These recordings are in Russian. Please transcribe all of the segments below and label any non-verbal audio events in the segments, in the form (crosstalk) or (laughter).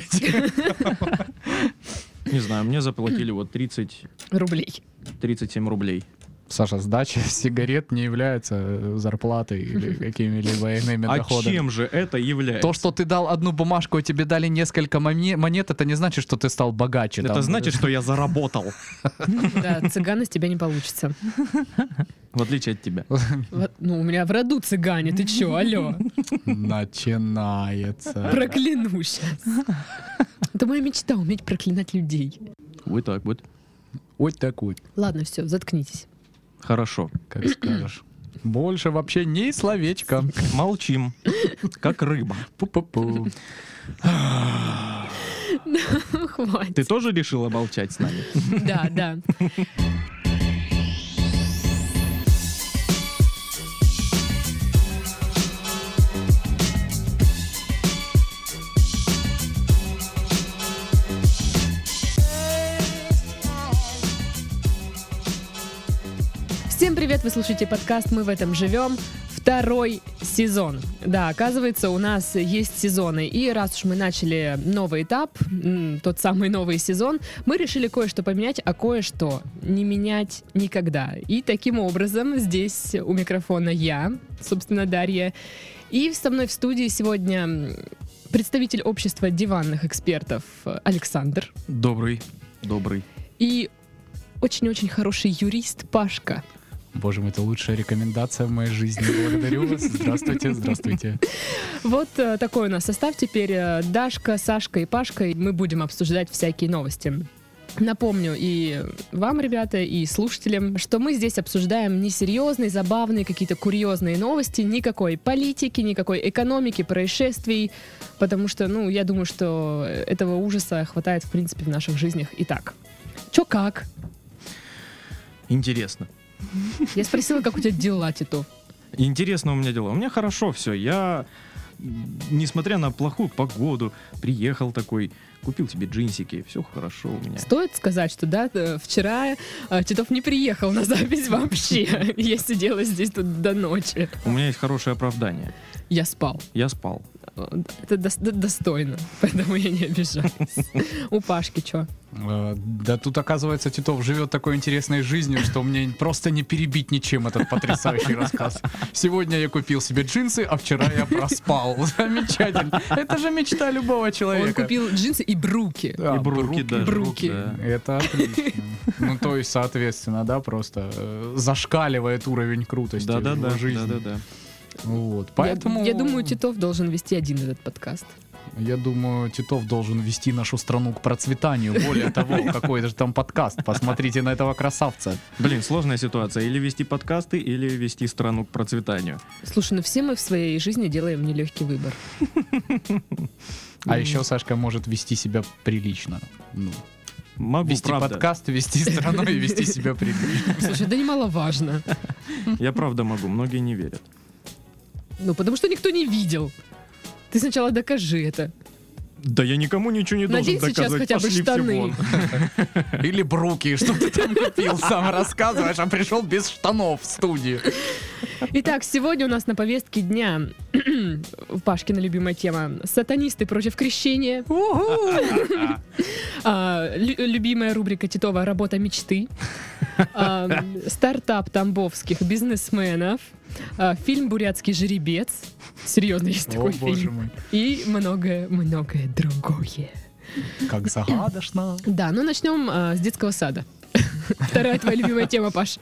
кушаете? Не знаю, мне заплатили вот 30, Рублей. 37 рублей. Саша, сдача (laughs) сигарет не является э, зарплатой или (laughs) какими-либо иными А доходами. чем же это является? То, что ты дал одну бумажку, и тебе дали несколько монет, это не значит, что ты стал богаче. Это Там, значит, что я заработал, (laughs) Да, цыган из тебя не получится. в отличие от тебя. Ну, у меня в роду цыгане, ты чё, алло? Начинается. Прокляну сейчас. Это моя мечта, уметь проклинать людей. Вот так вот. Вот так вот, Ладно, все, заткнитесь. Хорошо. как скажешь. (clears throat) Больше вообще ни словечко. Молчим, как рыба. Пу-пу-пу. (laughs) Хватит. Ты тоже решила молчать с нами? Да, да. Привет, вы слушаете подкаст «Мы в этом живем». Второй сезон. Да, оказывается, у нас есть сезоны. И раз уж мы начали новый этап, тот самый новый сезон, мы решили кое-что поменять, а кое-что не менять никогда. И таким образом здесь у микрофона я, собственно, Дарья. И со мной в студии сегодня представитель общества диванных экспертов Александр Добрый, добрый. и очень-очень хороший юрист Пашка. Боже мой, это лучшая рекомендация в моей жизни. Благодарю вас. Здравствуйте, здравствуйте. Вот э, такой у нас состав теперь. э, Дашка, Сашка и Пашка. И Мы будем обсуждать всякие новости. Напомню и вам, ребята, и слушателям, что мы здесь обсуждаем несерьезные, забавные, какие-то курьезные новости, никакой политики, никакой экономики, происшествий, потому что, ну, я думаю, что этого ужаса хватает, в принципе, в наших жизнях и так. Чё как? Интересно. Я спросила, как у тебя дела, Титов. Интересно у меня дела. У меня хорошо все. Я, несмотря на плохую погоду, приехал такой, купил себе джинсики. Все хорошо у меня. Стоит сказать, что да, э, вчера э, Титов не приехал на запись (laughs) вообще. Я сидела здесь тут до ночи. У меня есть хорошее оправдание. Я спал. Я спал. Это дос- д- достойно, (laughs) поэтому я не обижаюсь. У Пашки что? Э, Да тут, оказывается, Титов живет такой интересной жизнью, что мне просто не перебить ничем этот потрясающий (laughs) рассказ. Сегодня я купил себе джинсы, а вчера я проспал. (laughs) Замечательно. Это же мечта любого Он человека. купил джинсы и бруки. Да, И бруки даже. Бруки. да. Это отлично. Ну, то есть, соответственно, да, просто э, зашкаливает уровень крутости Да-да-да. в жизни. Да-да-да. Вот, Я- поэтому... Я думаю, Титов должен вести один этот подкаст. Я думаю, Титов должен вести нашу страну к процветанию. Более того, (laughs) какой же там подкаст. Посмотрите на этого красавца. Блин, сложная ситуация. Или вести подкасты, или вести страну к процветанию. Слушай, ну все мы в своей жизни делаем нелегкий выбор. А еще Сашка может вести себя прилично. Ну, Могу, вести правда. подкаст, вести страну и вести себя прилично. Слушай, да немаловажно. Я правда могу, многие не верят. Ну, потому что никто не видел. Ты сначала докажи это. Да я никому ничего не должен Надень сейчас доказывать. хотя бы Пошли все штаны. вон. (laughs) Или бруки, что ты там купил, сам рассказываешь, а пришел без штанов в студию. Итак, сегодня у нас на повестке дня (clears throat) Пашкина любимая тема «Сатанисты против крещения». (laughs) А, лю- Любимая рубрика Титова «Работа мечты». А, (laughs) Стартап тамбовских бизнесменов. А, Фильм «Бурятский жеребец». Серьезно, есть О, такой боже фильм. мой. И многое-многое другое. Как загадочно. (laughs) Да, ну начнем а, с детского сада. (laughs) Вторая твоя любимая тема, Паш.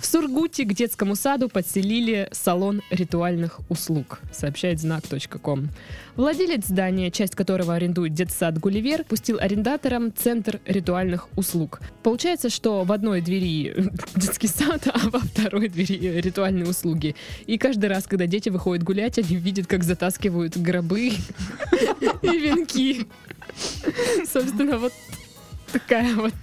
В Сургуте к детскому саду подселили салон ритуальных услуг, сообщает знак.ком. Владелец здания, часть которого арендует детсад «Гулливер», пустил арендаторам центр ритуальных услуг. Получается, что в одной двери (laughs) детский сад, а во второй двери ритуальные услуги. И каждый раз, когда дети выходят гулять, они видят, как затаскивают гробы (laughs) и венки. Собственно, вот такая вот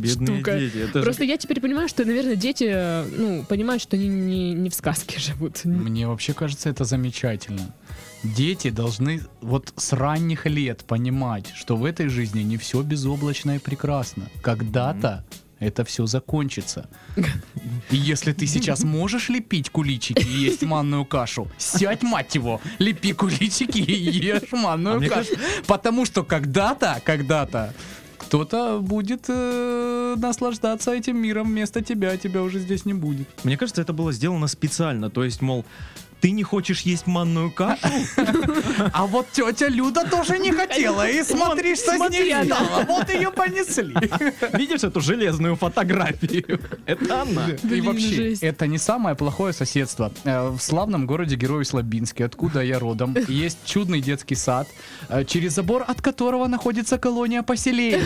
Бедные штука. дети. Это же Просто я теперь понимаю, что, наверное, дети, ну, понимают, что они не, не в сказке (laughs) живут. Мне вообще кажется это замечательно. Дети должны вот с ранних лет понимать, что в этой жизни не все безоблачно и прекрасно. Когда-то это все закончится. (laughs) И если ты сейчас можешь лепить куличики и есть манную кашу, сядь, мать его, лепи куличики и ешь А манную мне кашу. Потому что когда-то, когда-то кто-то будет э, наслаждаться этим миром вместо тебя, тебя уже здесь не будет. Мне кажется, это было сделано специально. То есть, мол, ты не хочешь есть манную кашу? А вот тетя Люда тоже не хотела, и смотри, что с ней стало. Вот ее понесли. Видишь эту железную фотографию? Это она. И вообще, это не самое плохое соседство. Э, В славном городе Герой Слабинске, откуда я родом, есть чудный детский сад, э, через забор от которого находится колония поселений.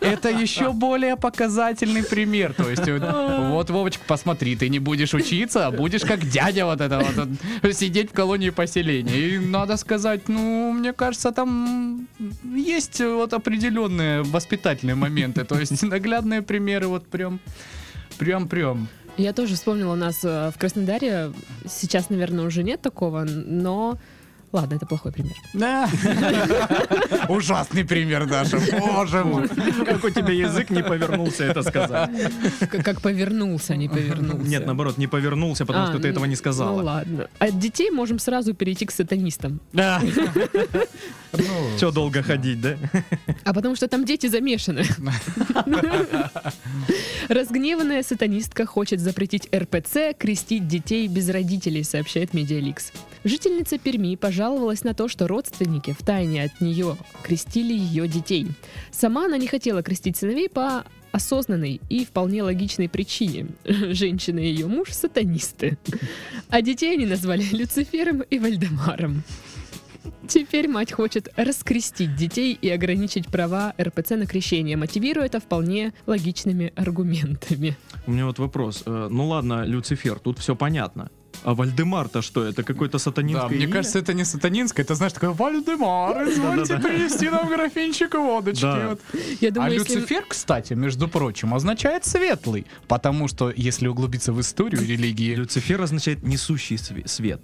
Это еще более показательный пример. То есть, вот, вот, Вовочка, посмотри, ты не будешь учиться, а будешь как дядя вот это вот, вот, сидеть в колонии поселения. И надо сказать, ну, мне кажется, там есть вот определенные воспитательные моменты. То есть, наглядные примеры вот прям Прям-прям. Я тоже вспомнила у нас э, в Краснодаре. Сейчас, наверное, уже нет такого, но... Ладно, это плохой пример. Да. (laughs) Ужасный пример, Даша. Боже мой. Как у тебя язык не повернулся это сказать? Как повернулся, не повернулся. Нет, наоборот, не повернулся, потому А, что ты этого не Ну сказала. ладно. От детей можем сразу перейти к сатанистам. Да. Че долго ходить, да? А потому что там дети замешаны. Разгневанная сатанистка хочет запретить РПЦ крестить детей без родителей, сообщает Медиаликс. Жительница Перми пожаловалась на то, что родственники в тайне от нее крестили ее детей. Сама она не хотела крестить сыновей по осознанной и вполне логичной причине. Женщина и ее муж сатанисты. А детей они назвали Люцифером и Вальдемаром. Теперь мать хочет раскрестить детей и ограничить права РПЦ на крещение, мотивируя это вполне логичными аргументами. У меня вот вопрос. Э, Ну ладно, Люцифер, тут все понятно. А Вальдемар-то что? Это какой-то Да, сатанинское мне имя? кажется, это не сатанинское, это, знаешь, такое Вальдемар, (laughs) извольте принести нам графинчик водочки. Да. Вот. Я А думаю, если... Люцифер, кстати, между прочим, означает светлый, потому что, если углубиться в историю религии, Люцифер означает несущий све- свет.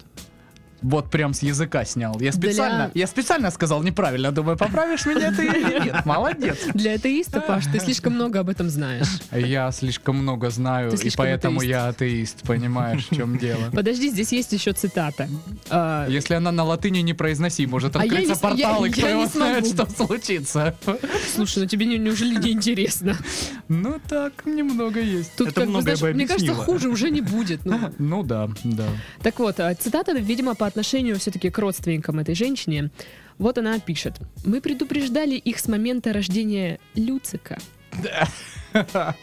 Вот прям с языка снял. Я Для- специально, я специально сказал неправильно, думаю, поправишь меня ты или нет. Молодец. Для атеиста, Паш, ты слишком много об этом знаешь. Я слишком много знаю, и поэтому я атеист, понимаешь, в чем дело. Подожди, здесь есть еще цитата. А, Если она на латыни не произноси, может А открыться портал, и кто его знает, что случится. Слушай, ну тебе не- неужели не интересно? Ну так, немного есть. Тут, как бы, мне кажется, хуже уже не будет. Ну, (laughs) Ну да, да. Так вот, а, цитата, видимо, по отношению все-таки к родственникам этой женщине. Вот она пишет. «Мы предупреждали их с момента рождения Люцика.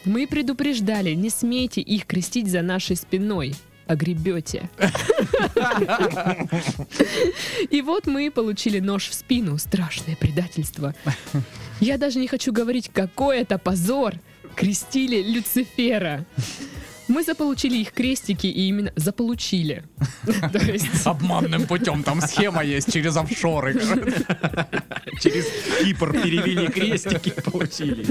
Мы предупреждали, не смейте их крестить за нашей спиной. Огребете. И вот мы получили нож в спину. Страшное предательство. Я даже не хочу говорить, какой это позор. Крестили Люцифера. Мы заполучили их крестики и именно заполучили. (laughs) Обманным путем, там схема есть через офшоры. (laughs) Через Кипр перевели крестики, получили.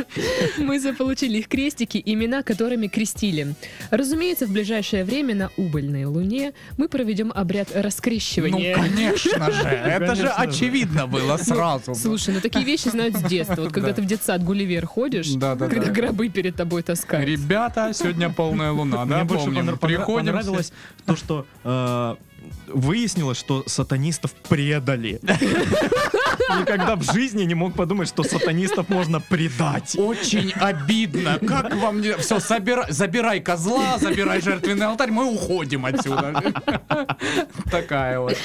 мы заполучили их крестики, имена которыми крестили. Разумеется, в ближайшее время на убыльной луне мы проведем обряд Ну, раскрещивания. конечно же, (laughs) это же очевидно было сразу. Слушай, ну такие вещи знают с детства. Вот когда Да. ты в детсад Гулливер ходишь, Да, да, когда да. гробы перед тобой таскают. Ребята, сегодня полная луна, да, Мне больше помним. понрав- понравилось то, что э, выяснилось, что сатанистов предали. Никогда в жизни не мог подумать, что сатанистов можно предать. Очень обидно. Как вам не... Все, забирай, забирай козла, забирай жертвенный алтарь, мы уходим отсюда. Такая вот.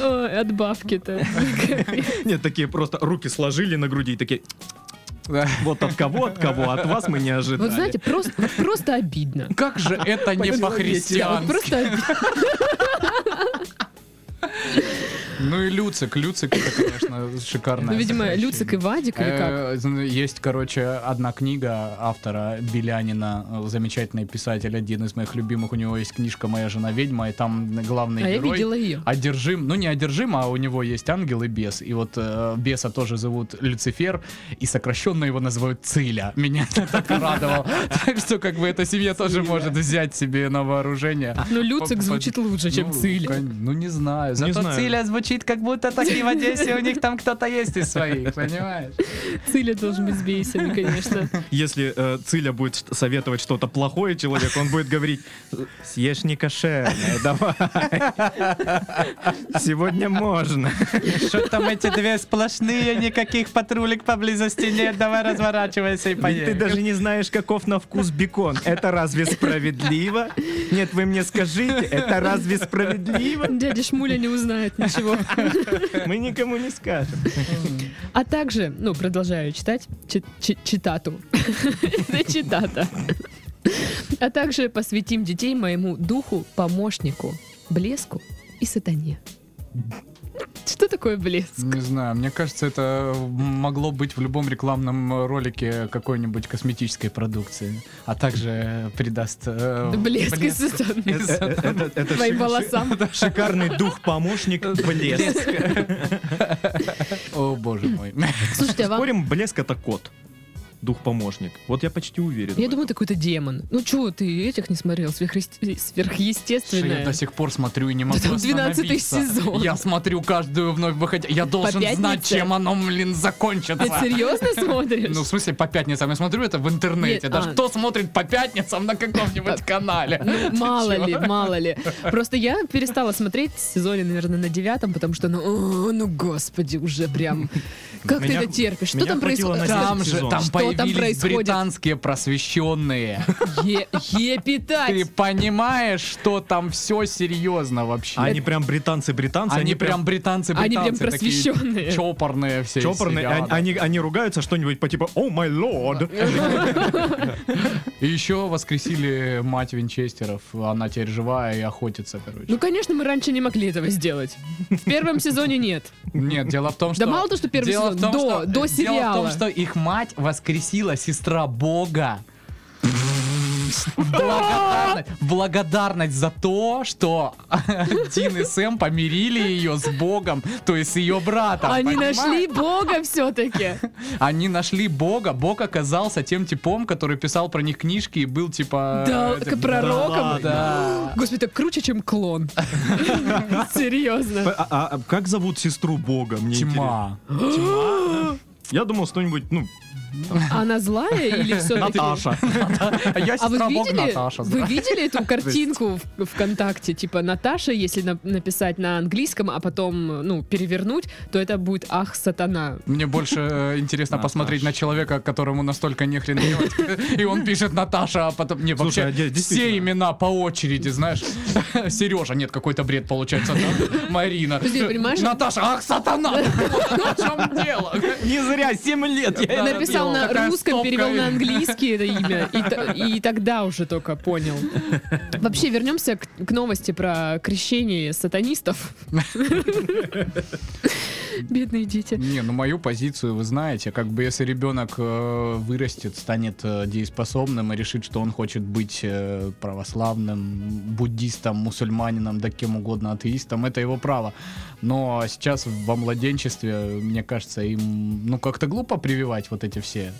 Ой, от бабки-то. (laughs) Нет, такие просто руки сложили на груди и такие, Да. вот от кого, от кого, от вас мы не ожидали. Вот знаете, просто, вот просто обидно. Как же это не вот по-христиански? просто обидно. Ну и Люцик. Люцик это, конечно, шикарная. Ну, видимо. Люцик и Вадик или как? Э, Есть, короче, одна книга автора Белянина, замечательный писатель, один из моих любимых. У него есть книжка «Моя жена ведьма», и там главный А я герой видела ее. одержим, ну не одержим, а у него есть ангел и бес. И вот э, беса тоже зовут Люцифер, и сокращенно его называют Циля. Меня это так (laughs) радовало. Так что как бы эта семья тоже может взять себе на вооружение. Ну, Люцик звучит лучше, чем Ну, Циля. Ну, не знаю. Не Зато. Циля звучит вид, как будто такие в Одессе у них там кто-то есть из своих, понимаешь? Циля должен быть с бейсами, конечно. Если э, Циля будет советовать что-то плохое человеку, он будет говорить, съешь не кошерное, давай. Сегодня можно. Что там эти две сплошные, никаких патрулек поблизости нет, давай разворачивайся и Ведь ты даже не знаешь, каков на вкус бекон. Это разве справедливо? Нет, вы мне скажите, это разве справедливо? Дядя Шмуля не узнает ничего. Мы никому не скажем. А также, ну, продолжаю читать, чи- чи- читату. Это читата. А также посвятим детей моему духу, помощнику, блеску и сатане. Что такое блеск? Не знаю, мне кажется, это могло быть в любом рекламном ролике какой-нибудь косметической продукции, а также придаст э, Блеск сатаны. и сатаны. Это- это Твоим ши- волосам. ши- Шикарный дух-помощник (laughs) блеск. О, боже мой. Слушайте, а вам... Спорим, блеск это кот. Дух-помощник. Вот я почти уверен. Я думаю, это какой-то демон. Ну чего, ты этих не смотрел? Сверхъесте- Что Я Сверхъестественное. до сих пор смотрю и не могу 12-й остановиться. сезон. Я смотрю каждую вновь выходя. Я должен знать, чем оно, блин, Ты закончится. серьезно смотришь? Ну, в смысле, по пятницам. Я смотрю это в интернете. Нет, Даже а. кто смотрит по пятницам на каком-нибудь канале? Ну, (laughs) мало ли, мало ли. Просто я перестала смотреть в сезоне, наверное, на девятом, потому что, ну, о, ну, господи, уже прям... Как ты это терпишь? Что там происходит? Там же, там Что там происходит? британские просвещенные. Епитать! Ты понимаешь, что там все серьезно вообще? Они прям британцы-британцы. Они прям британцы, Они прям просвещенные. чопорные все. чопорные. сериалы. Они, они, они ругаются что-нибудь по типу «О, май лорд!» (laughs) И еще воскресили мать Винчестеров. Она теперь живая и охотится, короче. Ну, конечно, мы раньше не могли этого сделать. В первом сезоне нет. Нет, дело в том, что... Да мало то, что первый сезон, до, до Дело в сериала. том, что их мать воскресила сестра Бога. Благодарность, благодарность за то, что (laughs) Дин и Сэм помирили ее с Богом, то есть с ее братом. Они понимаешь? нашли Бога все-таки. Они нашли Бога. Бог оказался тем типом, который писал про них книжки и был типа... Да, э, как пророком. Да. Господи, так круче, чем клон. (laughs) Серьезно. А, а- а как зовут сестру Бога? Мне Тьма. интересно. (gasps) Я думал что-нибудь, ну, Она злая или все-таки? Наташа. А я А вы видели, Наташа. вы видели эту картинку в ВКонтакте? Типа Наташа, если на- написать на английском, а потом, ну, перевернуть, то это будет Ах, сатана. Мне больше э, интересно Наташа. посмотреть на человека, которому настолько нехрен делать. И он пишет Наташа, а потом... Не, Слушай, вообще а все имена по очереди, знаешь. (laughs) Сережа, нет, какой-то бред получается. да? Марина. Понимаешь? Наташа, ах, сатана! (laughs) В чем дело? Не зря, 7 лет. я это Написал на русском, перевел на английский это (laughs) имя, и, тогда уже только понял. Вообще, вернемся к новости про крещение сатанистов. (laughs) Бедные дети. Не, ну мою позицию вы знаете, как бы если ребенок э, вырастет, станет э, дееспособным и решит, что он хочет быть э, православным, буддистом, мусульманином, да кем угодно, атеистом, это его право. Но сейчас во младенчестве, мне кажется, им ну как-то глупо прививать вот эти все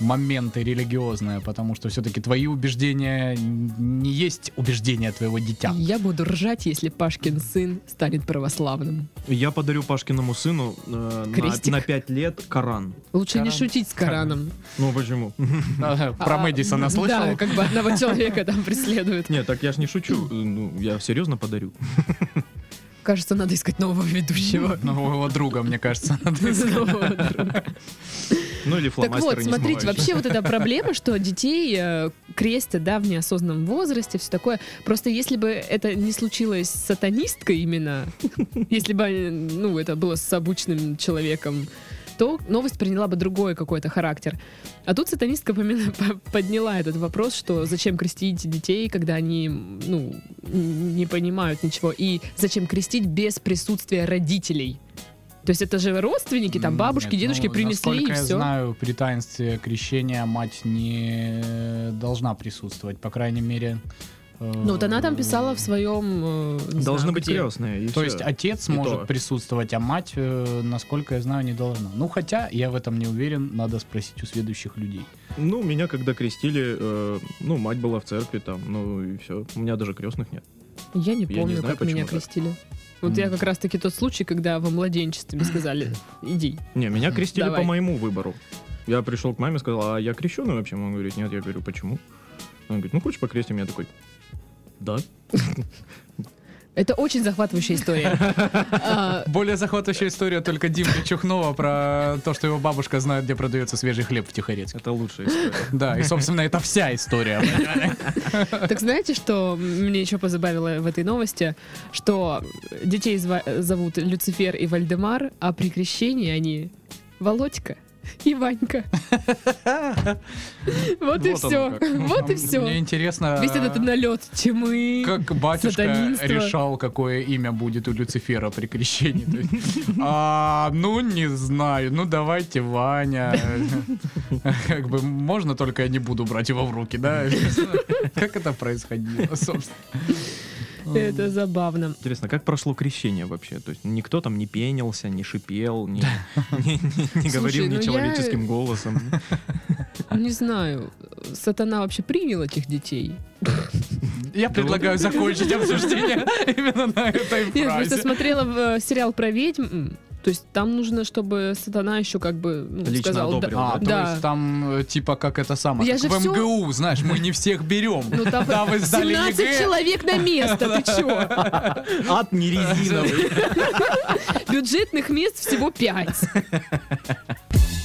моменты религиозные, потому что все-таки твои убеждения не есть убеждения твоего дитя. Я буду ржать, если Пашкин сын станет православным. Я подарю Пашкиному сыну э, на, Крестик. на 5 лет Коран. Лучше не Коран. шутить с Кораном. Ну почему? (laughs) Про А, Мэдисона Да, слышал? как бы одного человека там преследуют. Нет, так я ж не шучу. Э, Ну, я серьезно подарю. (laughs) Кажется, надо искать нового ведущего. (laughs) Нового друга, мне кажется, надо (laughs) искать. Нового друга. Ну или Так вот, не смотрите, вообще вот эта проблема, что детей э, крестят, да, в неосознанном возрасте, все такое. Просто если бы это не случилось с сатанисткой именно, (laughs) если бы, ну, это было с обычным человеком, то новость приняла бы другой какой-то характер. А тут сатанистка (laughs) подняла этот вопрос, что зачем крестить детей, когда они, ну, не понимают ничего, и зачем крестить без присутствия родителей. То есть это же родственники, там бабушки, Нет, дедушки ну, принесли и я все. знаю, при таинстве крещения мать не должна присутствовать, по крайней мере. Ну вот она там писала в своем... э, Должны быть крестные. и То всё. есть отец И может то. присутствовать, а мать, э, насколько я знаю, не должна. Ну хотя я в этом не уверен, надо спросить у следующих людей. Ну, меня когда крестили, э, ну, мать была в церкви там, ну и все. У меня даже крестных нет. Я не помню, знаю, как меня так. крестили. Вот я как раз-таки тот случай, когда во младенчестве мне сказали, иди. Не, меня крестили Давай. по моему выбору. Я пришел к маме, сказал, а я крещеный вообще? Мама говорит, нет. Я говорю, почему? Она говорит, ну хочешь покрестим? Я такой, да. Это очень захватывающая история. (laughs) А, Более захватывающая история только Димы Чухнова про то, что его бабушка знает, где продается свежий хлеб в Тихорецке. Это лучшая история. Да, и, собственно, это вся история. (laughs) Так знаете, что мне еще позабавило в этой новости? Что детей зовут Люцифер и Вальдемар, а при крещении они Володька (laughs) и Ванька. (laughs) Вот и все. Вот и Мне все. интересно, Весь этот налет тьмы. как батюшка решал, какое имя будет у Люцифера при крещении. (laughs) А, ну, не знаю. Ну, давайте Ваня. Как бы можно, только я не буду брать его в руки, да? Как это происходило, собственно? Это забавно. Интересно, как прошло крещение вообще? То есть никто там не пенился, не шипел, не, (laughs) не- не- не говорил ну я- нечеловеческим голосом. (laughs) Не знаю, сатана вообще принял этих детей? Я предлагаю закончить обсуждение (laughs) именно на этой Нет, просто фразе. смотрела э, сериал про ведьм. То есть там нужно, чтобы сатана еще как бы ну, Лично сказал... да- одобрил, А, то Да. есть там э, типа как это самое, Я как же в всё- МГУ, знаешь, мы не всех берем. Ну там Да, вы сдали 17 ЕГЭ. человек на место, ты чё? (laughs) Ад не резиновый. Бюджетных мест всего 5. (laughs)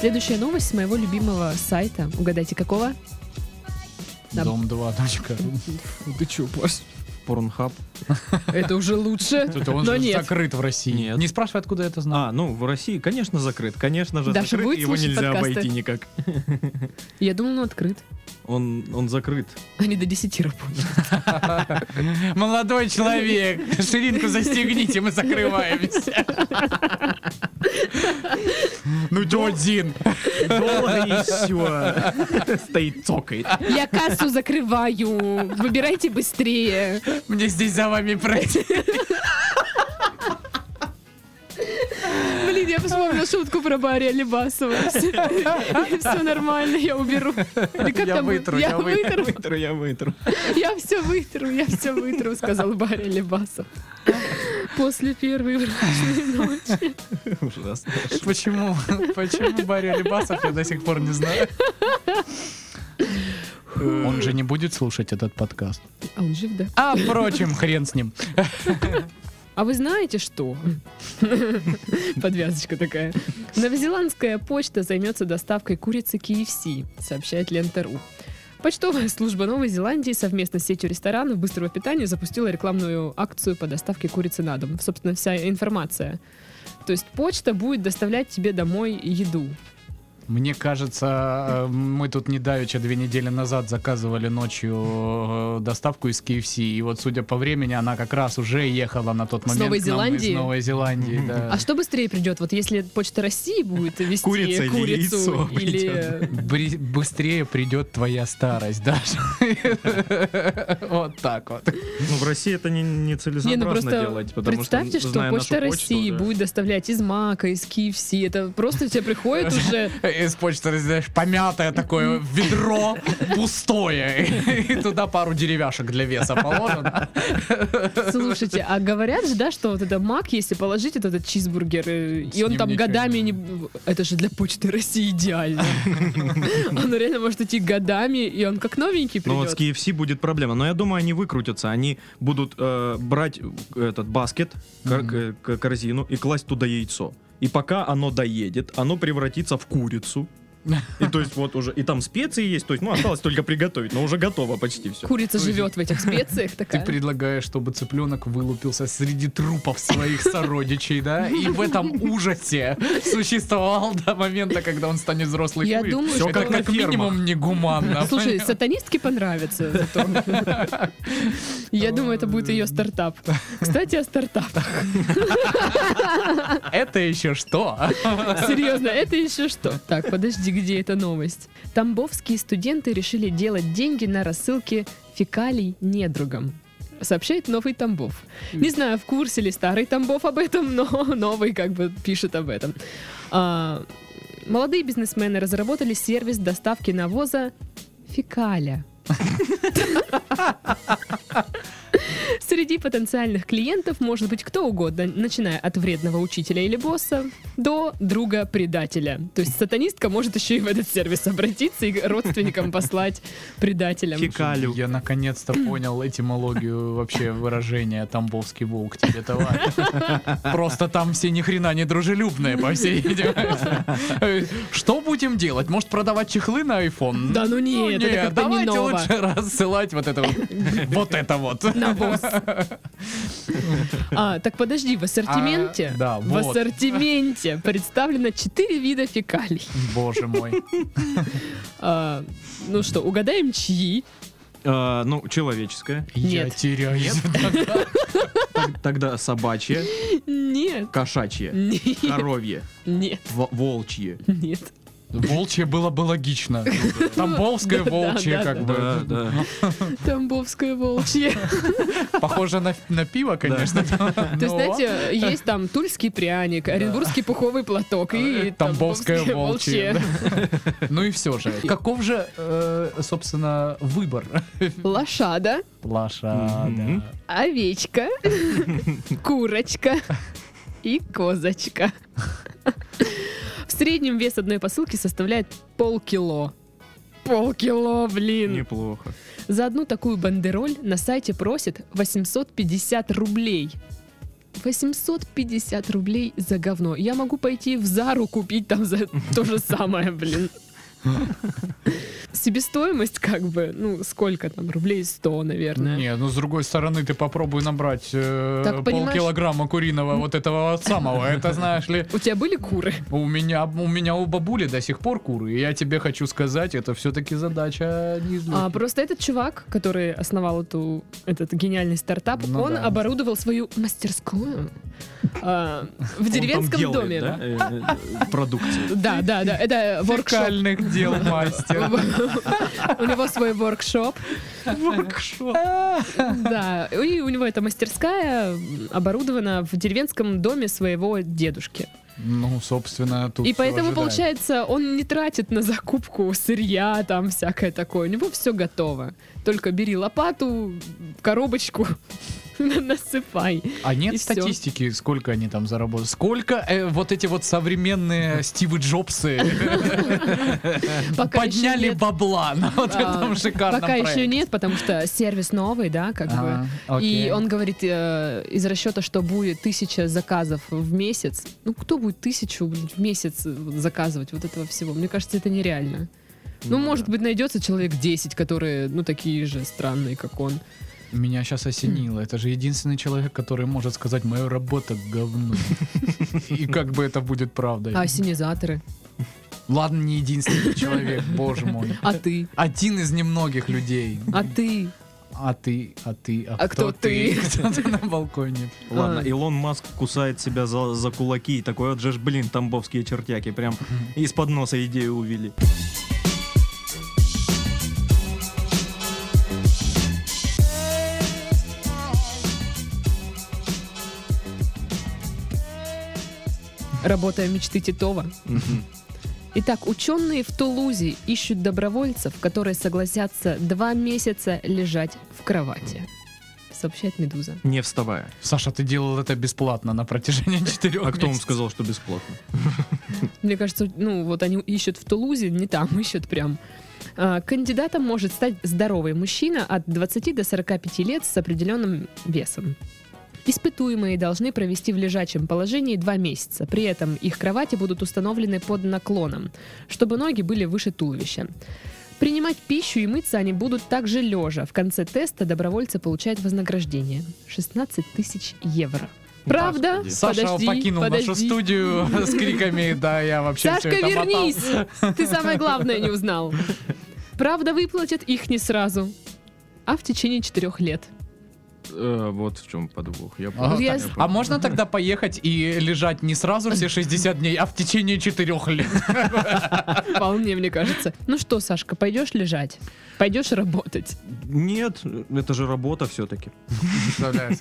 Следующая новость с моего любимого сайта. Угадайте, какого? Дом 2. точка ру. Ты чё, Паш? Порнхаб. Это уже лучше. (laughs) Это он Но же нет. закрыт в России. Нет. Не спрашивай, откуда это знаю. А, ну, в России, конечно, закрыт. Конечно же, Даша закрыт, будет его слушать нельзя подкасты? обойти никак. Я думал, он открыт. Он, он закрыт. Они до 10 работают. (laughs) Молодой человек, ширинку застегните, мы закрываемся. Ну, чё один? Долго еще. Стоит, цокает. Я кассу закрываю. Выбирайте быстрее. Мне здесь за вами пройти. Блин, я вспомнила шутку про Барри Алибасова. (laughs) Все нормально, я уберу. Или как Я вытру, я вытру. вытру. Вытру, я вытру. Я все вытру, я все вытру, сказал Барри Алибасов. После первой брачной ночи. Ужасно. Почему? Почему Барри Алибасов, я до сих пор не знаю. Он же не будет слушать этот подкаст. А он жив, да? А, впрочем, хрен с ним. А вы знаете что? (laughs) Подвязочка такая. Новозеландская почта займется доставкой курицы KFC, сообщает Лента.ру. Почтовая служба Новой Зеландии совместно с сетью ресторанов быстрого питания запустила рекламную акцию по доставке курицы на дом. Собственно, вся информация. То есть почта будет доставлять тебе домой еду. Мне кажется, э, мы тут недавеча две недели назад заказывали ночью э, доставку из KFC, и вот, судя по времени, она как раз уже ехала на тот С момент Новой к нам Зеландии? из Новой Зеландии, да. А что быстрее придет? Вот если почта России будет вести Курица или курицу яйцо или... (laughs) Бри- быстрее придет твоя старость, Даша. (laughs) Вот так вот. Ну, в России это не, не Не, ну целесообразно делать, потому представьте, что, что, зная Почта России да. будет доставлять из Мака, из KFC. Это просто тебе приходит (laughs) уже... Из почты, знаешь, помятое такое ведро, пустое. И туда пару деревяшек для веса положено. Слушайте, а говорят же, да, что вот это Мак, если положить вот этот чизбургер, э, и он там годами не не... Это же для Почты России идеально. Он реально может идти годами, и он как новенький Ну вот с придет. KFC будет проблема. Но я думаю, они выкрутятся. Они будут э, брать этот баскет, корзину и класть туда яйцо. И пока оно доедет, оно превратится в курицу. И то есть вот уже, и там специи есть, то есть, ну, осталось только приготовить, но уже готово почти все. Курица живет в этих специях Ты такая. предлагаешь, чтобы цыпленок вылупился среди трупов своих сородичей, да? И в этом ужасе существовал до момента, когда он станет взрослый Я думаю, Это что- как минимум негуманно. (laughs) Слушай, сатанистке понравится зато. Я думаю, это будет ее стартап. Кстати, о стартапах. Это еще что? Серьезно, это еще что? Так, подожди, где эта новость? Тамбовские студенты решили делать деньги на рассылке фекалий недругам. Сообщает Новый Тамбов. Не знаю, в курсе ли Старый Тамбов об этом, но (laughs) Новый как бы пишет об этом. А, молодые бизнесмены разработали сервис доставки навоза фекаля. (laughs) (laughs) Среди потенциальных клиентов может быть кто угодно, начиная от вредного учителя или босса до друга-предателя. То есть сатанистка может еще и в этот сервис обратиться и родственникам (laughs) послать предателям. Фекалю. Я наконец-то (clears throat) понял этимологию вообще выражения «Тамбовский волк тебе товарищ». (laughs) Просто там все ни хрена не дружелюбные, по всей видимости. Что будем делать? Может продавать чехлы на iPhone? Да ну нет, это как-то не давайте ново. лучше рассылать вот это вот, вот это вот. Навоз. (laughs) А, так подожди, в ассортименте, А, да, в вот. ассортименте представлено 4 вида фекалий. Боже мой. (laughs) А, ну что, угадаем, чьи? А, ну, человеческое. Я Нет. теряюсь. Так- Тогда собачье, Нет. кошачье, Нет. коровье, Нет. во- волчье. Нет. Волчье было бы логично. Тамбовское волчье как бы. Тамбовское волчье. Похоже на, на пиво, конечно. (laughs) То есть, знаете, есть там тульский пряник, оренбургский пуховый платок и Тамбовское волчье. Ну и все же. Каков же, э, собственно, выбор? Лошада, Лошада. Овечка, (laughs) курочка и козочка. В среднем вес одной посылки составляет полкило. Полкило, блин. Неплохо. За одну такую бандероль на сайте просит 850 рублей. 850 рублей за говно. Я могу пойти в Зару купить там за то же самое, блин. Себестоимость как бы, ну, сколько там, рублей 100, наверное. Не, ну с другой стороны, ты попробуй набрать э, Так, полкилограмма куриного вот этого вот самого. Это знаешь ли, У тебя были куры? у меня, у меня у бабули до сих пор куры. И я тебе хочу сказать, это все-таки задача не А, просто этот чувак, который основал эту, этот гениальный стартап, Ну он да. оборудовал свою мастерскую а, в Он там деревенском делает, доме. да, э, продукцию. Да, да, да, это воркшоп. Дел мастер. У него свой воркшоп. Да, и у него эта мастерская оборудована в деревенском доме своего дедушки. Ну, собственно, тут И поэтому, ожидается. получается, он не тратит на закупку сырья, там всякое такое. У него все готово. Только бери лопату, коробочку, (laughs) насыпай. А нет И статистики, сколько они там заработали? Сколько э, вот эти вот современные (laughs) Стивы Джобсы (laughs) подняли бабла на вот А, этом шикарном Пока еще нет, потому что сервис новый, да, как бы. Ага, И он говорит э, из расчета, что будет тысяча заказов в месяц. Ну, кто будет тысячу в месяц заказывать вот этого всего? Мне кажется, это нереально. Ну, может быть, найдется человек 10, которые, ну, такие же странные, как он. Меня сейчас осенило. Это же единственный человек, который может сказать, моя работа говно. (laughs) И как бы это будет правдой. А ассенизаторы? Ладно, не единственный человек, (laughs) боже мой. А ты? Один из немногих людей. А ты? А ты, а ты, а, А кто ты? (laughs) Кто ты на балконе? Ладно, А. Илон Маск кусает себя за, за кулаки. и Такой вот же, ж, блин, тамбовские чертяки. Прям из-под носа идею увели. Работая мечты Титова. Итак, ученые в Тулузе ищут добровольцев, которые согласятся два месяца лежать в кровати. Сообщает Медуза. Не вставая. Саша, ты делал это бесплатно на протяжении (laughs) четырех А кто вам сказал, что бесплатно? (laughs) Мне кажется, ну вот они ищут в Тулузе, не там, (laughs) ищут прям. А, Кандидатом может стать здоровый мужчина от 20 до 45 лет с определенным весом. Испытуемые должны провести в лежачем положении два месяца. При этом их кровати будут установлены под наклоном, чтобы ноги были выше туловища. Принимать пищу и мыться они будут также лежа. В конце теста добровольцы получают вознаграждение 16 тысяч евро. Правда? Господи. Саша Подожди, покинул нашу подожди. студию (laughs) с криками, да, я вообще Сашка, всё это мотал». вернись! Ты самое главное не узнал. Правда, выплатят их не сразу, а в течение четырех лет. Э, вот в чем подвох. Я А, я понял, с- я А понял. можно тогда поехать и лежать не сразу все 60 дней, а в течение 4 лет? Вполне, мне кажется. Ну что, Сашка, пойдешь лежать? Пойдешь работать? Нет, это же работа все-таки. Представляешь?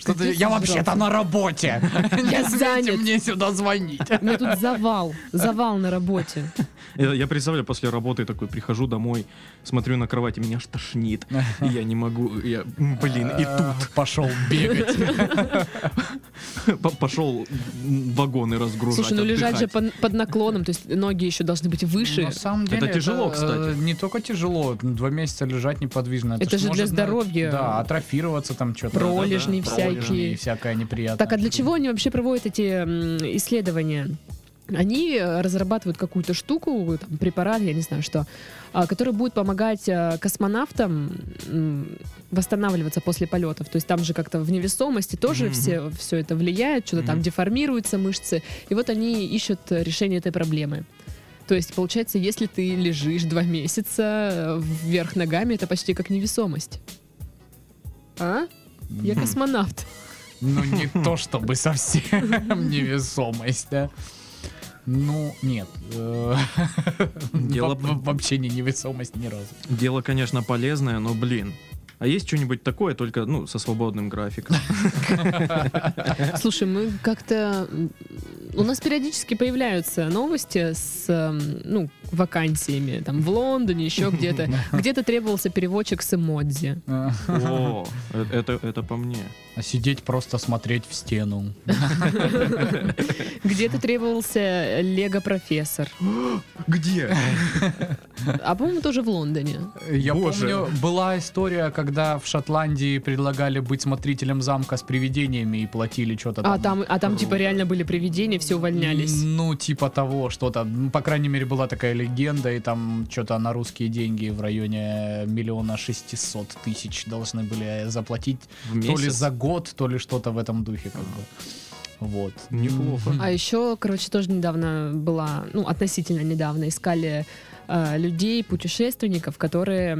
Что ты- Какие Я вообще-то на работе. Не смейте занят. мне сюда звонить. У меня тут завал. Завал на работе. Я, представляю, после работы такой прихожу домой, смотрю на кровать, и меня аж тошнит. И я не могу, я, блин, и тут Пошел бегать. (laughs) по- пошел вагоны разгружать. Слушай, ну лежать же под, наклоном, то есть ноги еще должны быть выше. На самом Это деле тяжело, э, кстати. Не только тяжело, два месяца лежать неподвижно. Это же для здоровья. Да, атрофироваться там что-то. Пролежни всякие. всякое неприятное. Так, а для чего они вообще проводят эти исследования? Они э, разрабатывают какую-то штуку, там, препарат, я не знаю что, а, который будет помогать э, космонавтам восстанавливаться после полетов. То есть там же как-то в невесомости тоже Мгм. все, все это влияет, что-то там Мгм. деформируются мышцы. И вот они ищут э, решение этой проблемы. То есть, получается, если ты лежишь два месяца э, вверх ногами, это почти как невесомость. А? Я космонавт. Ну, не то чтобы совсем (laughs) невесомость, да. Ну, нет. э, (laughs) Дело во- Вообще не невесомость ни разу. Дело, конечно, полезное, но, блин. А есть что-нибудь такое, только, ну, со свободным графиком? (laughs) Слушай, мы как-то... У нас периодически появляются новости с, эм, ну, вакансиями. Там в Лондоне, еще где-то. (laughs) Где-то требовался переводчик с эмодзи. (laughs) О, э- это, это по мне. А сидеть просто смотреть в стену. Где-то требовался лего-профессор. (gasps) Где? А, по-моему, тоже в Лондоне. Я Боже. помню, была история, когда в Шотландии предлагали быть смотрителем замка с привидениями и платили что-то там. А там, а там типа реально были привидения, все увольнялись. Ну, типа того, что-то. Ну, По крайней мере, была такая легенда, и там что-то на русские деньги в районе миллиона шестисот тысяч должны были заплатить. В То ли за год, то ли что-то в этом духе, как бы. Вот. Неплохо. А еще, короче, тоже недавно была, ну, относительно недавно искали э, людей, путешественников, которые,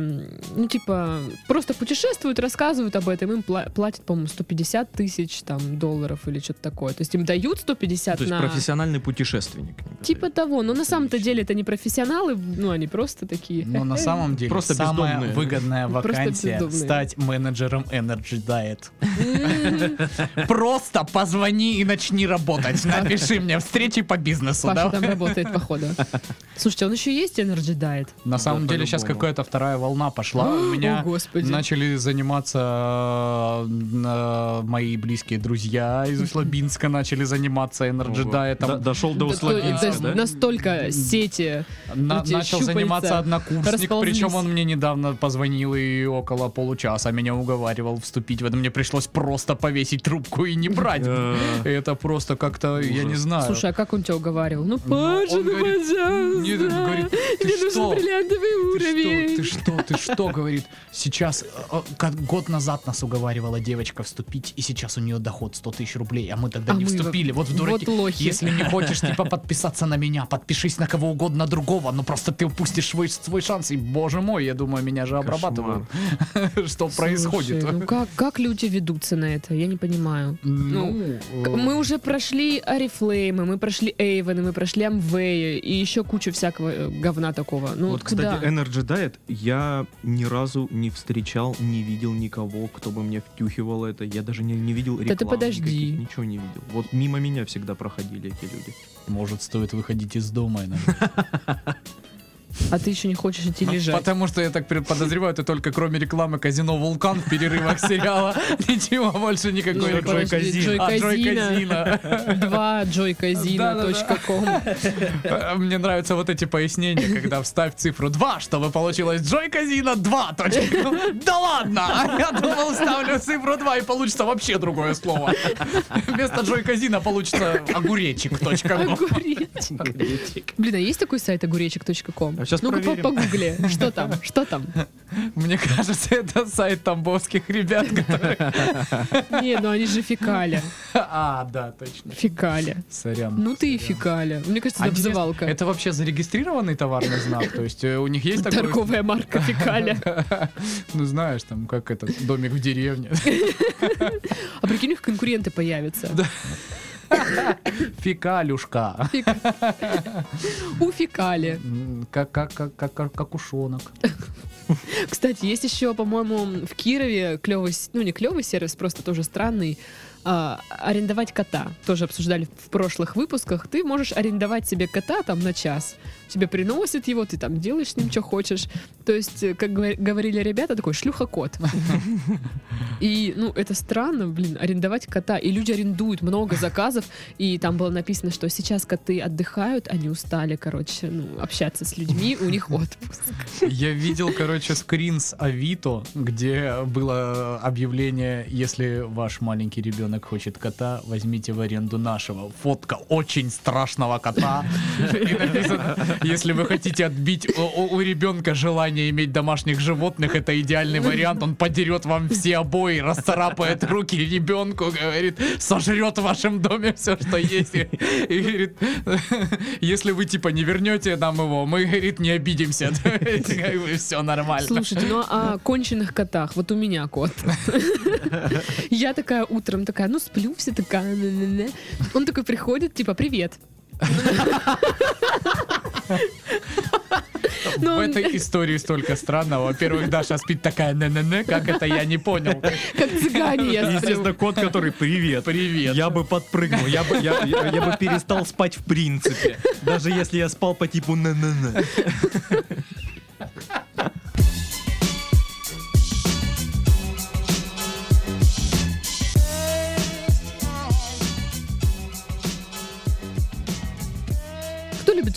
ну, типа, просто путешествуют, рассказывают об этом, им пла- платят, по-моему, 150 тысяч там долларов или что-то такое. То есть им дают 150 То есть на... профессиональный путешественник. Типа того, но на самом-то деле это не профессионалы, ну, они просто такие. Но на самом деле Просто самая бездомные. выгодная вакансия стать менеджером Energy Diet. Просто позвони и начни работать. Напиши мне встречи по бизнесу, Паша там работает, походу. Слушайте, он еще есть Energy Diet? На самом деле сейчас какая-то вторая волна пошла. У О, меня господи. начали заниматься э, э, мои близкие друзья из Услабинска начали заниматься Energy. Diet. До- Дошел до Да, Услабинска, да? Настолько сети начал заниматься однокурсник, причем он мне недавно позвонил и около получаса меня уговаривал вступить в это. Мне пришлось просто повесить трубку и не брать. Э, Это просто как-то, я не знаю. Слушай, а как он тебя уговаривал? Ну, Паша, он ну, говорит, ты Мне что? нужен бриллиантовый Ты уровень. что, ты что, ты что, говорит, сейчас, э, э, год назад нас уговаривала девочка вступить, и сейчас у нее доход 100 тысяч рублей, а мы тогда А не мы вступили, вот в дураки. вот лохи. Если не хочешь, типа, (laughs) подписаться на меня, подпишись на кого угодно другого, но просто ты упустишь свой, свой шанс, и, боже мой, я думаю, меня же обрабатывают. (laughs) Что происходит? Ну как, как люди ведутся на это? Я не понимаю. Ну, К- Мы уже прошли Арифлеймы, мы прошли Эйвены, мы прошли Амвеи и еще кучу всякого э, говна такого. Ну, Вот, куда? кстати, Energy Diet я ни разу не встречал, не видел никого, кто бы мне втюхивал это. Я даже не, не видел ты реклам подожди. никаких, ничего не видел. Вот мимо меня всегда проходили эти люди. может, стоит выходить из дома иногда. (laughs) А ты еще не хочешь идти лежать. Потому что я так подозреваю, ты только кроме рекламы казино Вулкан в перерывах (laughs) сериала ничего больше никакой рекламы. Джой А, Джой Казино. Казино. Два joycasino.com (laughs) Э, Мне нравятся вот эти пояснения, когда вставь цифру 2, чтобы получилось Джой Казино 2. Да ладно! Я думал, ставлю цифру 2 и получится вообще другое слово. Вместо Джой Казино получится огуречек.ком. Огуречек. Блин, а есть такой сайт огуречек.ком? А сейчас Ну-ка, по- проверим. погугли, что там, (laughs) что там? Мне кажется, это сайт тамбовских ребят, которые... Не, ну они же фекали, А, да, точно. фекали. Сорян. Ну ты и фекали. Мне кажется, А это обзывалка. Это вообще зарегистрированный товарный знак? То есть э, у них есть такой... Торговая марка фекали. (laughs) Ну знаешь, там как этот домик в деревне. (laughs) А прикинь, у них конкуренты появятся. Фекалюшка. У фекали. Как, как, как, как, как, как ушонок. Кстати, есть еще, по-моему, в Кирове клевый, ну не клевый сервис, просто тоже странный. а, арендовать кота. Тоже обсуждали в прошлых выпусках. Ты можешь арендовать себе кота там на час. Тебе приносят его, ты там делаешь с ним, что хочешь. То есть, э, как говор- говорили ребята, такой шлюха-кот. И, ну, это странно, блин, арендовать кота. И люди арендуют много заказов. И там было написано, что сейчас коты отдыхают, они устали, короче, ну, общаться с людьми, у них отпуск. Я видел, короче, скрин с Авито, где было объявление, если ваш маленький ребенок хочет кота, возьмите в аренду нашего. Фотка очень страшного кота. И (laughs) написано, если вы хотите отбить у, ребенка желание иметь домашних животных, это идеальный вариант. Он подерет вам все обои, расцарапает руки ребенку, говорит, сожрет в вашем доме все, что есть. И, говорит, если вы типа не вернете нам его, мы, говорит, не обидимся. Все нормально. Слушайте, ну о конченых котах. Вот у меня кот. Я такая утром такая, ну сплю, все такая. Он такой приходит, типа, привет. В Ну, он- этой истории столько странного. Во-первых, Даша спит такая не-не-не, как это я не понял. Как цыгане я. Естественно, кот, который привет. Привет. Я бы подпрыгнул, я бы, я, я- я бы перестал спать в принципе. Даже если я спал по типу на-на-на. Кто любит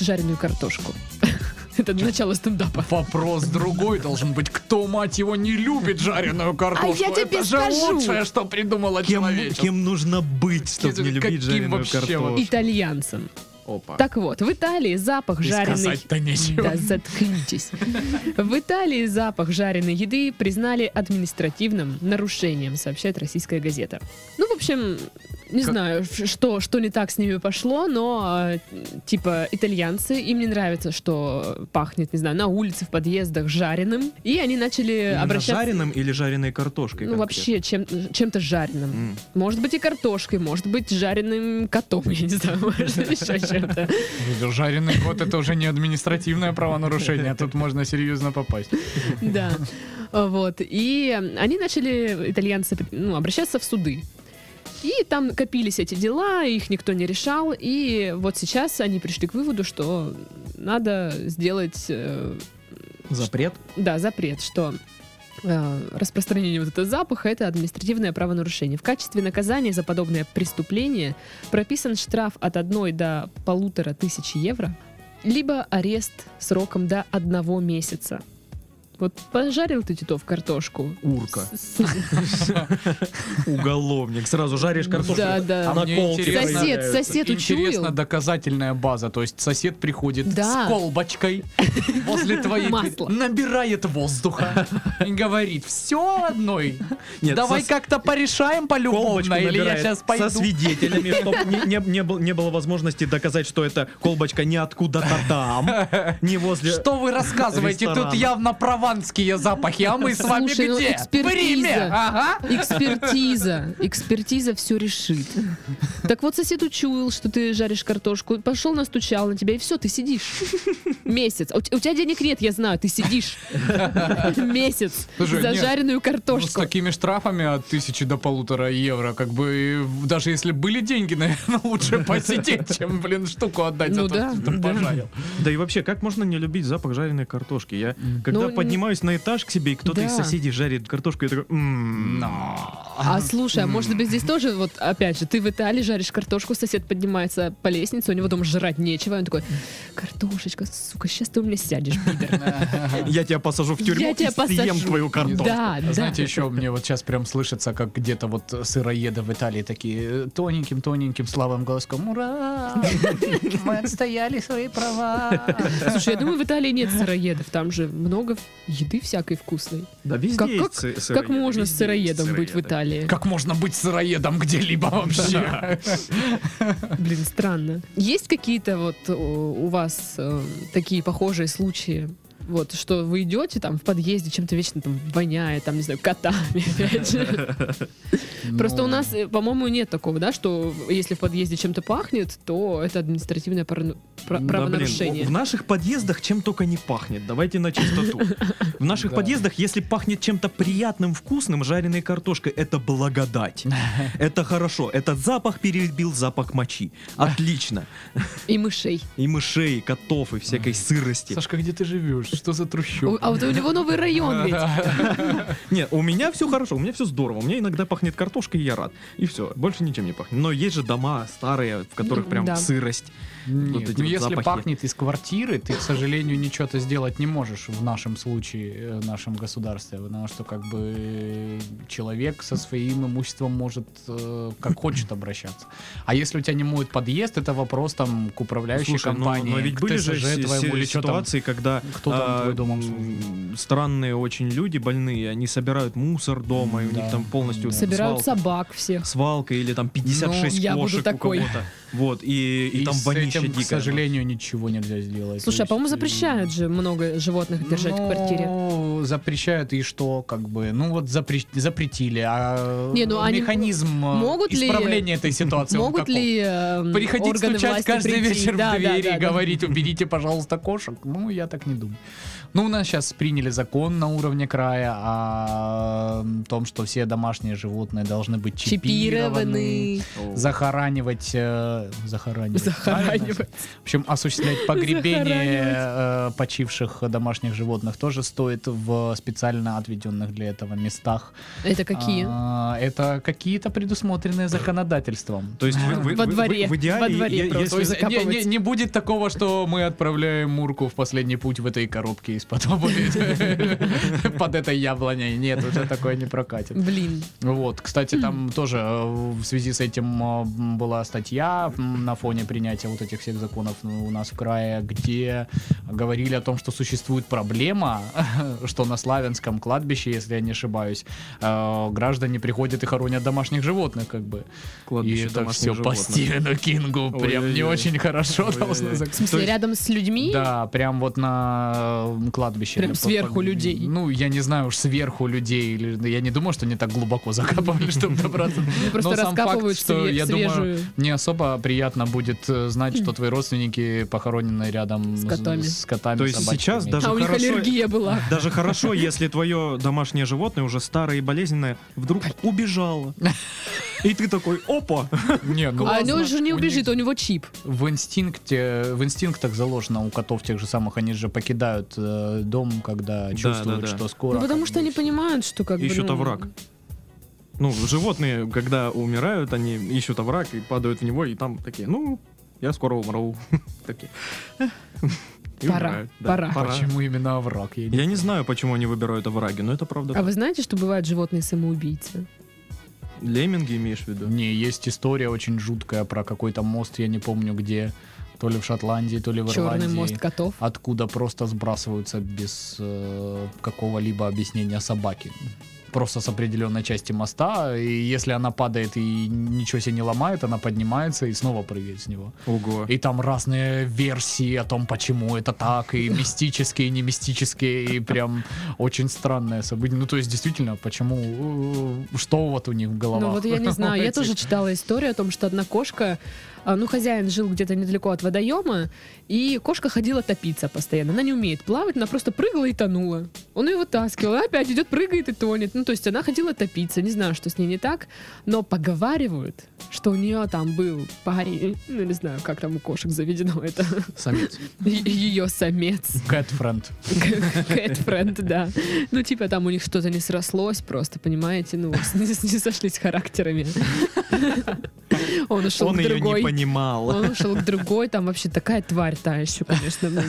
жареную картошку? (laughs) Это начало стендапа. Вопрос другой должен быть, кто, мать его, не любит жареную картошку? А я тебе это же скажу. лучшее, что придумало Кем, человечество. кем нужно быть, чтобы не Каким любить жареную вообще картошку? Итальянцам. Опа. Так вот, в Италии запах И жареной... сказать-то нечего. Да, заткнитесь. В Италии запах жареной еды признали административным нарушением, сообщает российская газета. Ну, в общем, не Как- знаю, что, что не так с ними пошло, но э, типа итальянцы, им не нравится, что пахнет, не знаю, на улице, в подъездах жареным. И они начали Именно обращаться... жареным или жареной картошкой? Ну, конкретно? вообще, чем, чем-то жареным. М. Может быть и картошкой, может быть жареным котом, (laughs) я не знаю, может еще чем-то. Жареный кот это уже не административное правонарушение, тут можно серьезно попасть. Да. Вот. И они начали, итальянцы, ну, обращаться в суды. И там копились эти дела, их никто не решал. И вот сейчас они пришли к выводу, что надо сделать, э, Запрет? да, запрет, что э, распространение вот этого запаха это административное правонарушение. В качестве наказания за подобное преступление прописан штраф от 1 до полутора тысяч евро, либо арест сроком до одного месяца. Вот пожарил ты, Титов, картошку. Урка. Уголовник. Сразу жаришь картошку. Да, да. А На колке интересно- Сосед, сосед Интересно учуял. доказательная база, то есть сосед приходит Да. с колбочкой (laughs) возле твоей Масло. набирает воздуха и говорит, все одной, Нет, давай со- как-то порешаем Колбочку полюбовно, или я сейчас со пойду. свидетелями, чтобы не, не- не был- не было возможности доказать, что эта колбочка не откуда-то там, не возле... Что вы рассказываете? Тут ресторана. явно прованские запахи, а мы с вами Слушай, ну, где? В экспертиза. Риме! Ага. Экспертиза. Экспертиза все решит. Так вот, сосед учуял, что ты жаришь картошку, пошел настучал на тебя, и все, ты сидишь. Месяц. А У, у тебя денег нет, я знаю, ты сидишь. Месяц Слушай, за нет, жареную Ну, с картошку. такими штрафами от тысячи до полутора евро, как бы, даже если были деньги, (laughs) наверное, лучше посидеть, чем, блин, штуку отдать Ну за да, то, что ты пожарил. Да и вообще, как можно не любить запах жареной картошки? Я, когда Ну, не поднимаюсь на этаж к себе, и кто-то из Да. соседей жарит картошку, я такой, «М, А слушай, а может быть здесь тоже, вот опять же, ты в Италии жаришь картошку, сосед поднимается по лестнице, у него дома жрать нечего, и он такой, картошечка, сука, сейчас ты у меня сядешь, пидор. (laughs) я тебя посажу в тюрьму Я и тебя съем посажу. твою картошку. Да, да. Знаете, еще мне вот сейчас прям слышится, как где-то вот сыроеды в Италии такие тоненьким-тоненьким слабым голоском. Ура! Мы отстояли свои права. Слушай, я думаю, в Италии нет сыроедов, там же много еды всякой вкусной. Да везде Как- есть как- сы- Как сыроеды, можно везде есть сыроедом быть в сыроеды. Италии? Как можно быть сыроедом где-либо вообще? Блин, странно. Есть какие-то вот э, у вас э, такие похожие случаи? Вот, что вы идете там в подъезде, чем-то вечно там воняет, там, не знаю, котами, (laughs) опять же. Просто у Ну, нас, э, по-моему, нет такого, да, что если в подъезде чем-то пахнет, то это административное блин, правонарушение. в наших подъездах чем только не пахнет. Давайте на чистоту. В наших (laughs) Да. подъездах, если пахнет чем-то приятным, вкусным, жареной картошкой, это благодать. (laughs) Это хорошо. Этот запах перебил запах мочи. Отлично. И мышей. И мышей, и котов, и всякой сырости. Сашка, где ты живешь? Что за О, трущобы? А вот у него новый район ведь. (laughs) Не, у меня все хорошо, у меня все здорово. У меня иногда пахнет картошкой, и я рад. И все, больше ничем не пахнет. Но есть же дома старые, в которых прям сырость. Нет, Вот ну вот если запахи. пахнет из квартиры, ты, к сожалению, ничего-то сделать не можешь в нашем случае, э, в нашем государстве, потому что как бы э, человек со своим имуществом может э, как (clears throat) хочет обращаться. А если у тебя не моют подъезд, это вопрос там к управляющей Слушай, ну, компании, но ведь к были же ТСЖ си- твоему или что там. ситуации, когда кто там а, твой дом м, обслуживает? странные очень люди больные, они собирают мусор дома, и у Да. них там полностью Да. Собирают свалка, собак всех. свалка или там 56 Ну, я буду кошек у такой. кого-то. (laughs) Вот, и, и, И там с вонища этим, к сожалению, ничего нельзя сделать. Слушай, а по-моему, э, запрещают же много животных держать в квартире. Ну, запрещают и что, как бы, ну вот запре- запретили, а Не, ну механизм э, могут ли- исправления этой ситуации Могут ли эм, Приходить стучать каждый прийти? вечер Да, в да, двери да, и да. говорить, уберите, пожалуйста, кошек? Ну, я так не думаю. Ну, у нас сейчас приняли закон на уровне края о том, что все домашние животные должны быть чипированы, Чипированы. захоранивать, э, захоранивать, правильно? Захоранивать. В общем, осуществлять погребение э, почивших домашних животных тоже стоит в специально отведенных для этого местах. Это какие? А, это какие-то предусмотренные законодательством. То есть вы, вы- Во вы- дворе, в идеале, во дворе просто. если- не, не- не будет такого, что мы отправляем Мурку в последний путь в этой коробке из-под (laughs) обуви (laughs) под этой яблоней. Нет, уже такое не прокатит. Блин. Вот, кстати, там тоже э, в связи с этим э, была статья на фоне принятия вот этих всех законов ну, у нас в крае, где говорили о том, что существует проблема, (laughs) что на Славянском кладбище, если я не ошибаюсь, э, граждане приходят и хоронят домашних животных, как бы. И Кладбище это домашних все по животных. Стивену Кингу прям не очень хорошо Ой-ой-ой. должно В зак- смысле, рядом с людьми? да, прям вот на кладбище. Прям сверху по- людей. Ну, я не знаю уж сверху людей. или- Я не думаю, что они так глубоко закапывали, (laughs) чтобы добраться. Просто Но сам факт, что, я думаю, не особо приятно будет э, знать, что твои родственники похоронены рядом С котами. с котами, То есть сейчас даже А у них хорошо- аллергия была. (laughs) Даже хорошо, если твое домашнее животное уже старое и болезненное вдруг убежало. (laughs) И ты такой, опа! Не, ну, А он же не у убежит, них у него чип. В инстинкте, в инстинктах заложено у котов тех же самых, они же покидают э, дом, когда чувствуют, да, да. что скоро. Ну, потому что они понимают, что как бы... Ищут ну, овраг. Ну, животные, когда умирают, они ищут овраг и падают в него, и там такие, ну, я скоро умру. (laughs) Такие. И Пора, умирают, да, пора. Почему именно овраг? Я не Я не знаю, почему они выбирают овраги, но это правда. А так. вы знаете, что бывают животные самоубийцы? Лемминги имеешь в виду? Не, есть история очень жуткая про какой-то мост, я не помню где, то ли в Шотландии, то ли в Черный Ирландии. мост котов. Откуда просто сбрасываются без э, какого-либо объяснения собаки. Просто с определенной части моста, и если она падает и ничего себе не ломает, она поднимается и снова прыгает с него. Ого. И там разные версии о том, почему это так, и мистические, и не мистические, и прям очень странное событие. Ну, то есть, действительно, почему, э, что вот у них в головах? Ну вот я не знаю, я (laughs) тоже читала историю о том, что одна кошка, ну хозяин жил где-то недалеко от водоема, и кошка ходила топиться постоянно. Она не умеет плавать, она просто прыгала и тонула. Он ее вытаскивал, а опять идет, прыгает и тонет. Ну то есть она хотела топиться, не знаю, что с ней не так, но поговаривают, что у нее там был парень, ну, не знаю, как там у кошек заведено это, Самец. (laughs) ее самец, friend. кэтфренд, (laughs) да. Ну, типа там у них что-то не срослось просто, понимаете, ну, (laughs) не сошлись характерами. (laughs) Он ушел Он к ее другой. не понимал. Он ушел к другой, там вообще такая тварь та еще, конечно.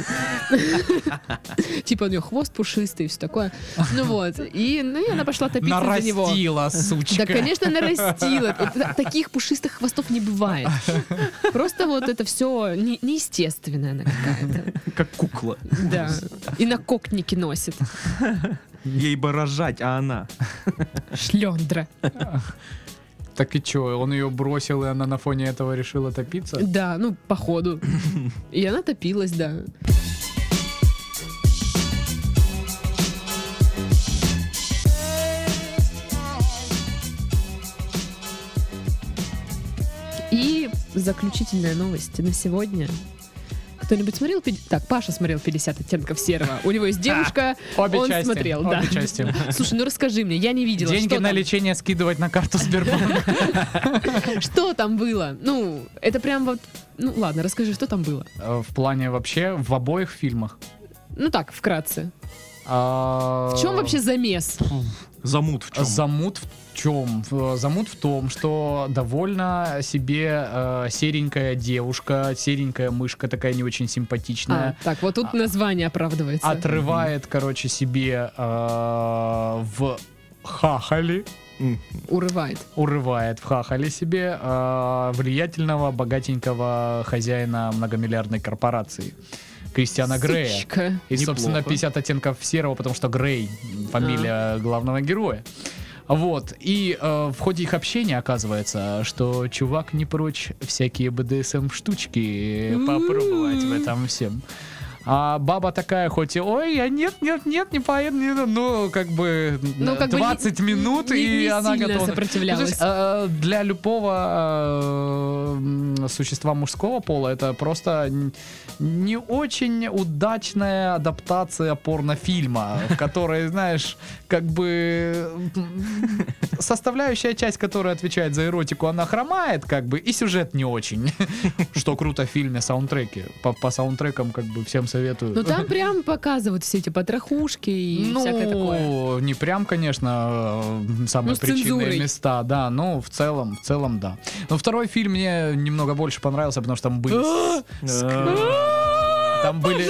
(laughs) Типа у нее хвост пушистый и все такое. Ну вот. И, ну, и она пошла топиться за него. Нарастила, сучка. Да, конечно, нарастила. Таких пушистых хвостов не бывает. (laughs) Просто вот это все неестественная она какая-то. Как кукла. Да. И на кокнике носит. Ей бы рожать, а она. Шлендра. Так и чё, он ее бросил, и она на фоне этого решила топиться? Да, ну, походу. (laughs) И она топилась, да. И заключительная новость на сегодня. Кто-нибудь смотрел? Так, Паша смотрел 50 оттенков серого. У него есть девушка, Обе он части. смотрел, Обе да. части. (laughs) Слушай, ну расскажи мне, я не видела. Деньги что на там? лечение скидывать на карту Сбербанка. (laughs) Что там было? Ну, это прям вот... Ну, ладно, расскажи, что там было. Э, В плане вообще в обоих фильмах. Ну так, вкратце. А, В чем вообще замес? Замут в чем? Замут в чем? В- Замут в том, что довольно себе э, серенькая девушка, серенькая мышка такая не очень А, симпатичная. так, вот тут название оправдывается. Отрывает, короче, себе э, в хахали. Урывает. урывает в хахали себе э, влиятельного, богатенького хозяина многомиллиардной корпорации. Кристиана Грея. Сучка. И, собственно, Неплохо. 50 оттенков серого, потому что Грей — фамилия главного героя. Вот. И э, в ходе их общения оказывается, что чувак не прочь всякие БДСМ-штучки попробовать в этом всем. А баба такая, хоть и, ой, я нет, нет, нет, не поеду, не еду», ну, как бы, Ну, как бы 20 не- минут, не- и не она готова. сопротивлялась. Ну, есть, э, для любого э, существа мужского пола это просто не очень удачная адаптация порнофильма, в которой, знаешь, как бы составляющая часть, которая отвечает за эротику, она хромает, как бы, и сюжет не очень. Что круто в фильме саундтреки. По, по саундтрекам, как бы, всем советую. Ну там прям показывают все эти потрохушки и всякое такое. Ну, не прям, конечно, э, самые Ну, причинные места, да, но в целом, в целом, да. Но второй фильм мне немного больше понравился, потому что там были... Там (laughs) были,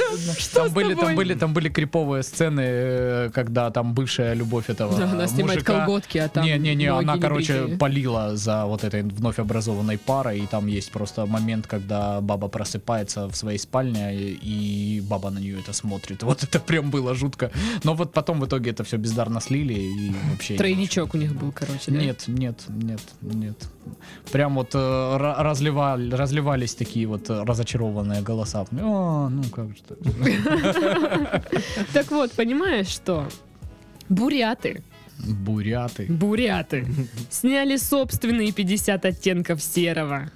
там были, там были, там были криповые сцены, э, когда там бывшая любовь этого Да, она снимает мужика. колготки, а там не, не, не, она, короче, небритые. полила за вот этой вновь образованной парой, и там есть просто момент, когда баба просыпается в своей спальне, и, баба на нее это смотрит. Вот это прям было жутко. Но вот потом в итоге это все бездарно слили, и вообще... Тройничок у них был, короче, да? Нет, нет, нет, нет. Прям вот э, ра- разливали, разливались такие вот разочарованные голоса. О, ну как же так? (laughs) Так вот, понимаешь, что буряты, Буряты. буряты сняли собственные 50 оттенков серого.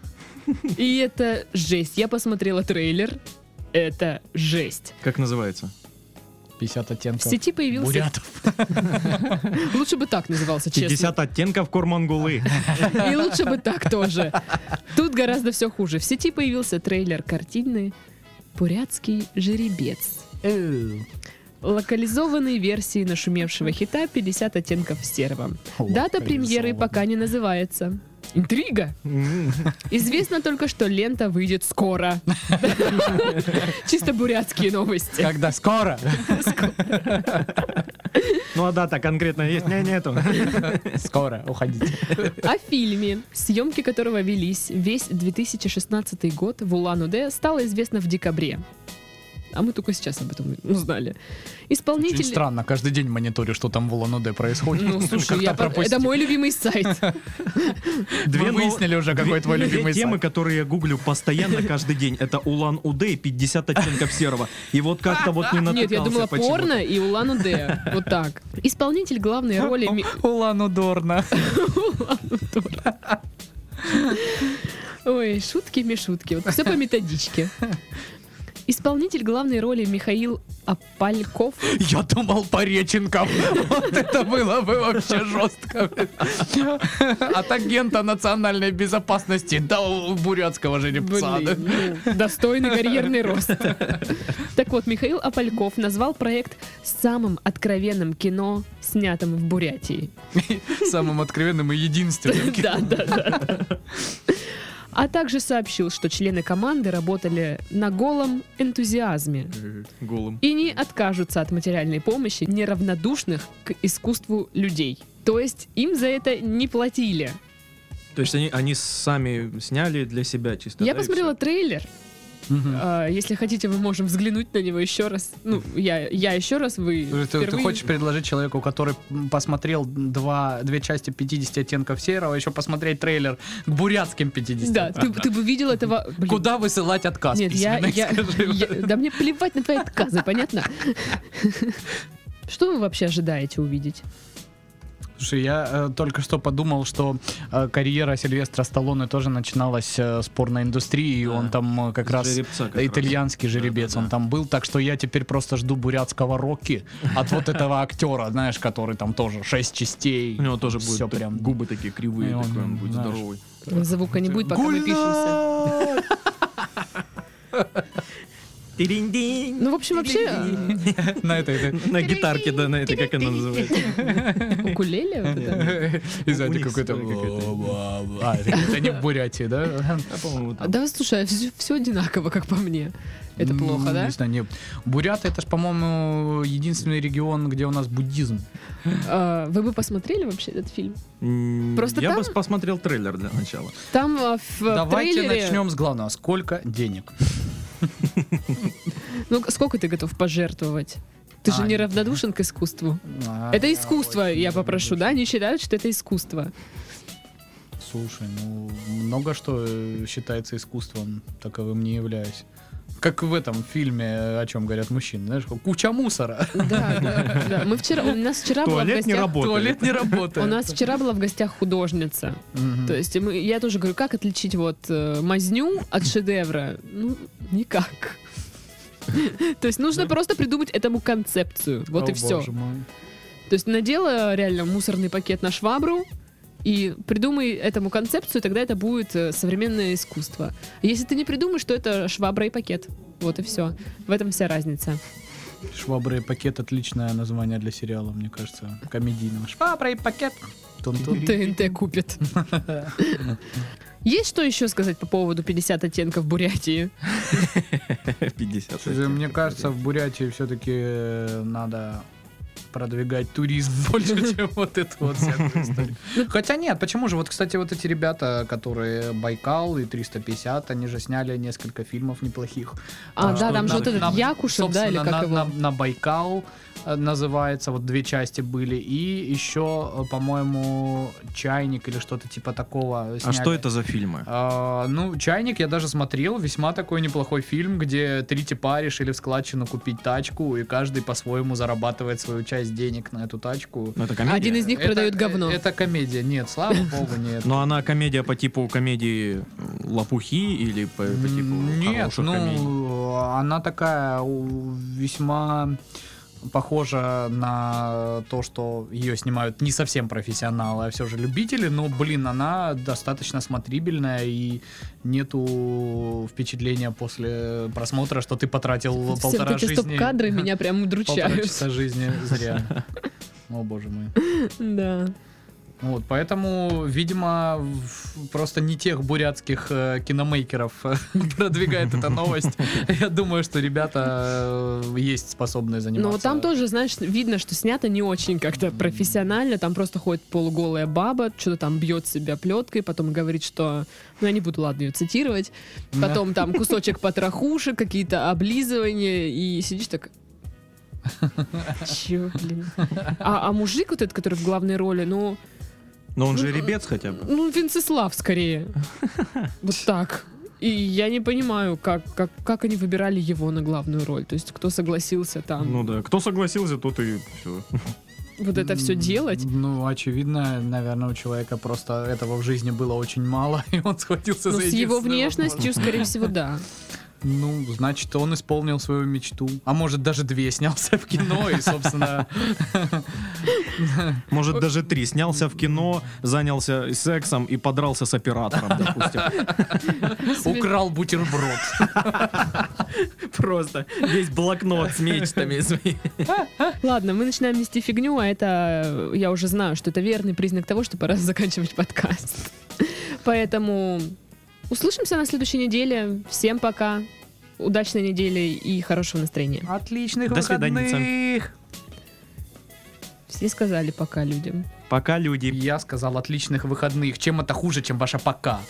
И это жесть. Я посмотрела трейлер. Это жесть. Как называется? 50 В оттенков сети появился... бурятов. (laughs) Лучше бы так назывался, честно. 50 оттенков Кормангулы. И лучше бы так тоже. Тут гораздо все хуже. В сети появился трейлер картины «Бурятский жеребец». Э, Локализованной версии нашумевшего хита «50 оттенков серого». Дата премьеры пока не называется. Интрига! Известно только, что лента выйдет скоро. (laughs) Чисто бурятские новости. Когда скоро? Ну а дата конкретно есть? Не, нету. Скоро, уходите. О фильме, съемки которого велись весь 2016 год в Улан-Удэ, стало известно в декабре. А мы только сейчас об этом узнали. Очень Исполнитель... странно, каждый день мониторю, что там в Улан-Удэ происходит. Ну, слушай, я по- пропустил. это мой любимый сайт. Две выяснили уже, какой твой любимый темы, сайт. которые я гуглю постоянно каждый день. Это Улан-Удэ и 50 оттенков серого. И вот как-то вот не натыкался Нет, я думала порно и Улан-Удэ. Вот так. Исполнитель главной роли... Улан-Удорно. Ой, шутки-мешутки. Вот все по методичке. Исполнитель главной роли Михаил Апальков. Я думал Пореченков. (laughs) Вот это было бы вообще жестко. От агента национальной безопасности до бурятского жеребца. ну, достойный карьерный рост. Так вот, Михаил Апальков назвал проект самым откровенным кино, снятым в Бурятии. Самым откровенным и единственным. (laughs) Да, да, да. А также сообщил, что члены команды работали на голом энтузиазме Голым. и не откажутся от материальной помощи неравнодушных к искусству людей. То есть им за это не платили. То есть они, они сами сняли для себя чисто. Я да, посмотрела трейлер. А, Если хотите, вы можем взглянуть на него еще раз. Ну, я, я еще раз, вы Ты, ты впервые. хочешь предложить человеку, который посмотрел два, две части 50 оттенков серого, еще посмотреть трейлер к бурятским 50? Да, ты, ты бы видел этого... блин. Куда высылать отказ Нет, я, письменный, я- скажи? я- Да мне плевать на твои отказы, понятно? (laughs) Что вы вообще ожидаете увидеть? Слушай, я э, только что подумал, что э, карьера Сильвестра Сталлоне тоже начиналась э, с порноиндустрии, и Да. он там э, как С раз жеребца как раз. итальянский жеребец, Да-да-да. он там был, так что я теперь просто жду бурятского Рокки от вот этого актера, знаешь, который там тоже шесть частей. У него тоже будет прям. губы такие кривые, такой он будет здоровый. Звука не будет, пока мы пишемся. (laughs) Ну, в общем, вообще, На этой, На гитарке, да, на этой, как она называется. укулеле? И сзади какой-то... А, это не в Бурятии, да? А. Да, слушай, все, одинаково, как по мне. Это плохо, да? Не знаю, не. Буряты это ж, по-моему, единственный регион, где у нас буддизм. А, Вы бы посмотрели вообще этот фильм? Просто Я там- бы посмотрел трейлер для начала. Там а, в Давайте трейлере... начнем с главного. Сколько денег? (laughs) Ну, сколько ты готов пожертвовать? Ты же А, не равнодушен к искусству. А, Это искусство, очень я попрошу, да? Они считают, что это искусство. Слушай, ну много что э, считается искусством, таковым не являюсь. Как в этом фильме, о чем говорят мужчины, знаешь, куча мусора. Да, да, да. Мы вчера, у нас вчера была в Туалет не гостях... работает. Туалет не работает. У нас вчера была в гостях художница. Мгм. То есть мы, я тоже говорю, как отличить вот э, мазню от шедевра? Ну, никак. То есть нужно просто придумать этому концепцию. Вот и все. То есть надела реально мусорный пакет на швабру и придумай этому концепцию, тогда это будет э, современное искусство. Если ты не придумаешь, то это швабра и пакет. Вот и все. В этом вся разница. Швабра и пакет отличное название для сериала, мне кажется, комедийного. Швабра и пакет. Тун-тун. ТНТ купит. Есть что еще сказать по поводу 50 оттенков Бурятии? (laughs) 50. Слушай, Мне кажется, в Бурятии все-таки надо продвигать туризм (laughs) больше, (laughs) чем вот эту вот всякую историю. Хотя нет, почему же? Вот, кстати, вот эти ребята, которые Байкал и 350, они же сняли несколько фильмов неплохих. А, что да, там же вот этот Якушев, да, или как на, его? на- Байкал э, называется, вот две части были, и еще, э, по-моему, Чайник или что-то типа такого А сняли. что это за фильмы? А, ну, «Чайник» я даже смотрел, весьма такой неплохой фильм, где три типа решили в складчину купить тачку, и каждый по-своему зарабатывает свою часть денег на эту тачку. Ну, это комедия? Один из них Это- продает говно. э, Это комедия. Нет, слава (laughs) богу, нет. Но она комедия по типу комедии Лопухи или по, по типу Нет, хороших комедий? ну, она такая весьма похожа на то, что ее снимают не совсем профессионалы, а все же любители, но, блин, она достаточно смотрибельная, и нету впечатления после просмотра, что ты потратил Все полтора вот эти жизни, стоп-кадры меня прям полтора удручают. часа жизни зря. О, боже мой. (laughs) Да. Вот, поэтому, видимо, просто не тех бурятских э, киномейкеров э, (laughs) продвигает эта новость. (laughs) Я думаю, что ребята э, есть способные заниматься. Но там тоже, знаешь, видно, что снято не очень как-то профессионально. Там просто ходит полуголая баба, что-то там бьет себя плеткой, потом говорит, что... Ну, я не буду, ладно, ее цитировать. Потом там (laughs) кусочек потрохушек, какие-то облизывания, и сидишь так... Чё, блин? А, а мужик вот этот, который в главной роли, ну... Но он Ну, жеребец хотя бы. Ну, Венцеслав скорее. (laughs) Вот так. И я не понимаю, как, как, как они выбирали его на главную роль. То есть, кто согласился там Ну да, кто согласился, тот и все. вот это все делать. Ну, очевидно, наверное, у человека просто этого в жизни было очень мало, (laughs) и он схватился Ну, за с его внешностью, возможность. скорее всего, да. Ну, значит, он исполнил свою мечту. А может, даже две снялся в кино и, собственно... (laughs) Может, даже три. Снялся в кино, занялся сексом и подрался с оператором, допустим. (laughs) Украл бутерброд. (laughs) Просто весь блокнот с мечтами. Ладно, мы начинаем нести фигню, а это, я уже знаю, что это верный признак того, что пора заканчивать подкаст. Поэтому услышимся на следующей неделе. Всем пока. Удачной недели и хорошего настроения. Отличных До свиданица. выходных. Все сказали пока людям. Пока, люди. Я сказал отличных выходных. Чем это хуже, чем ваша пока?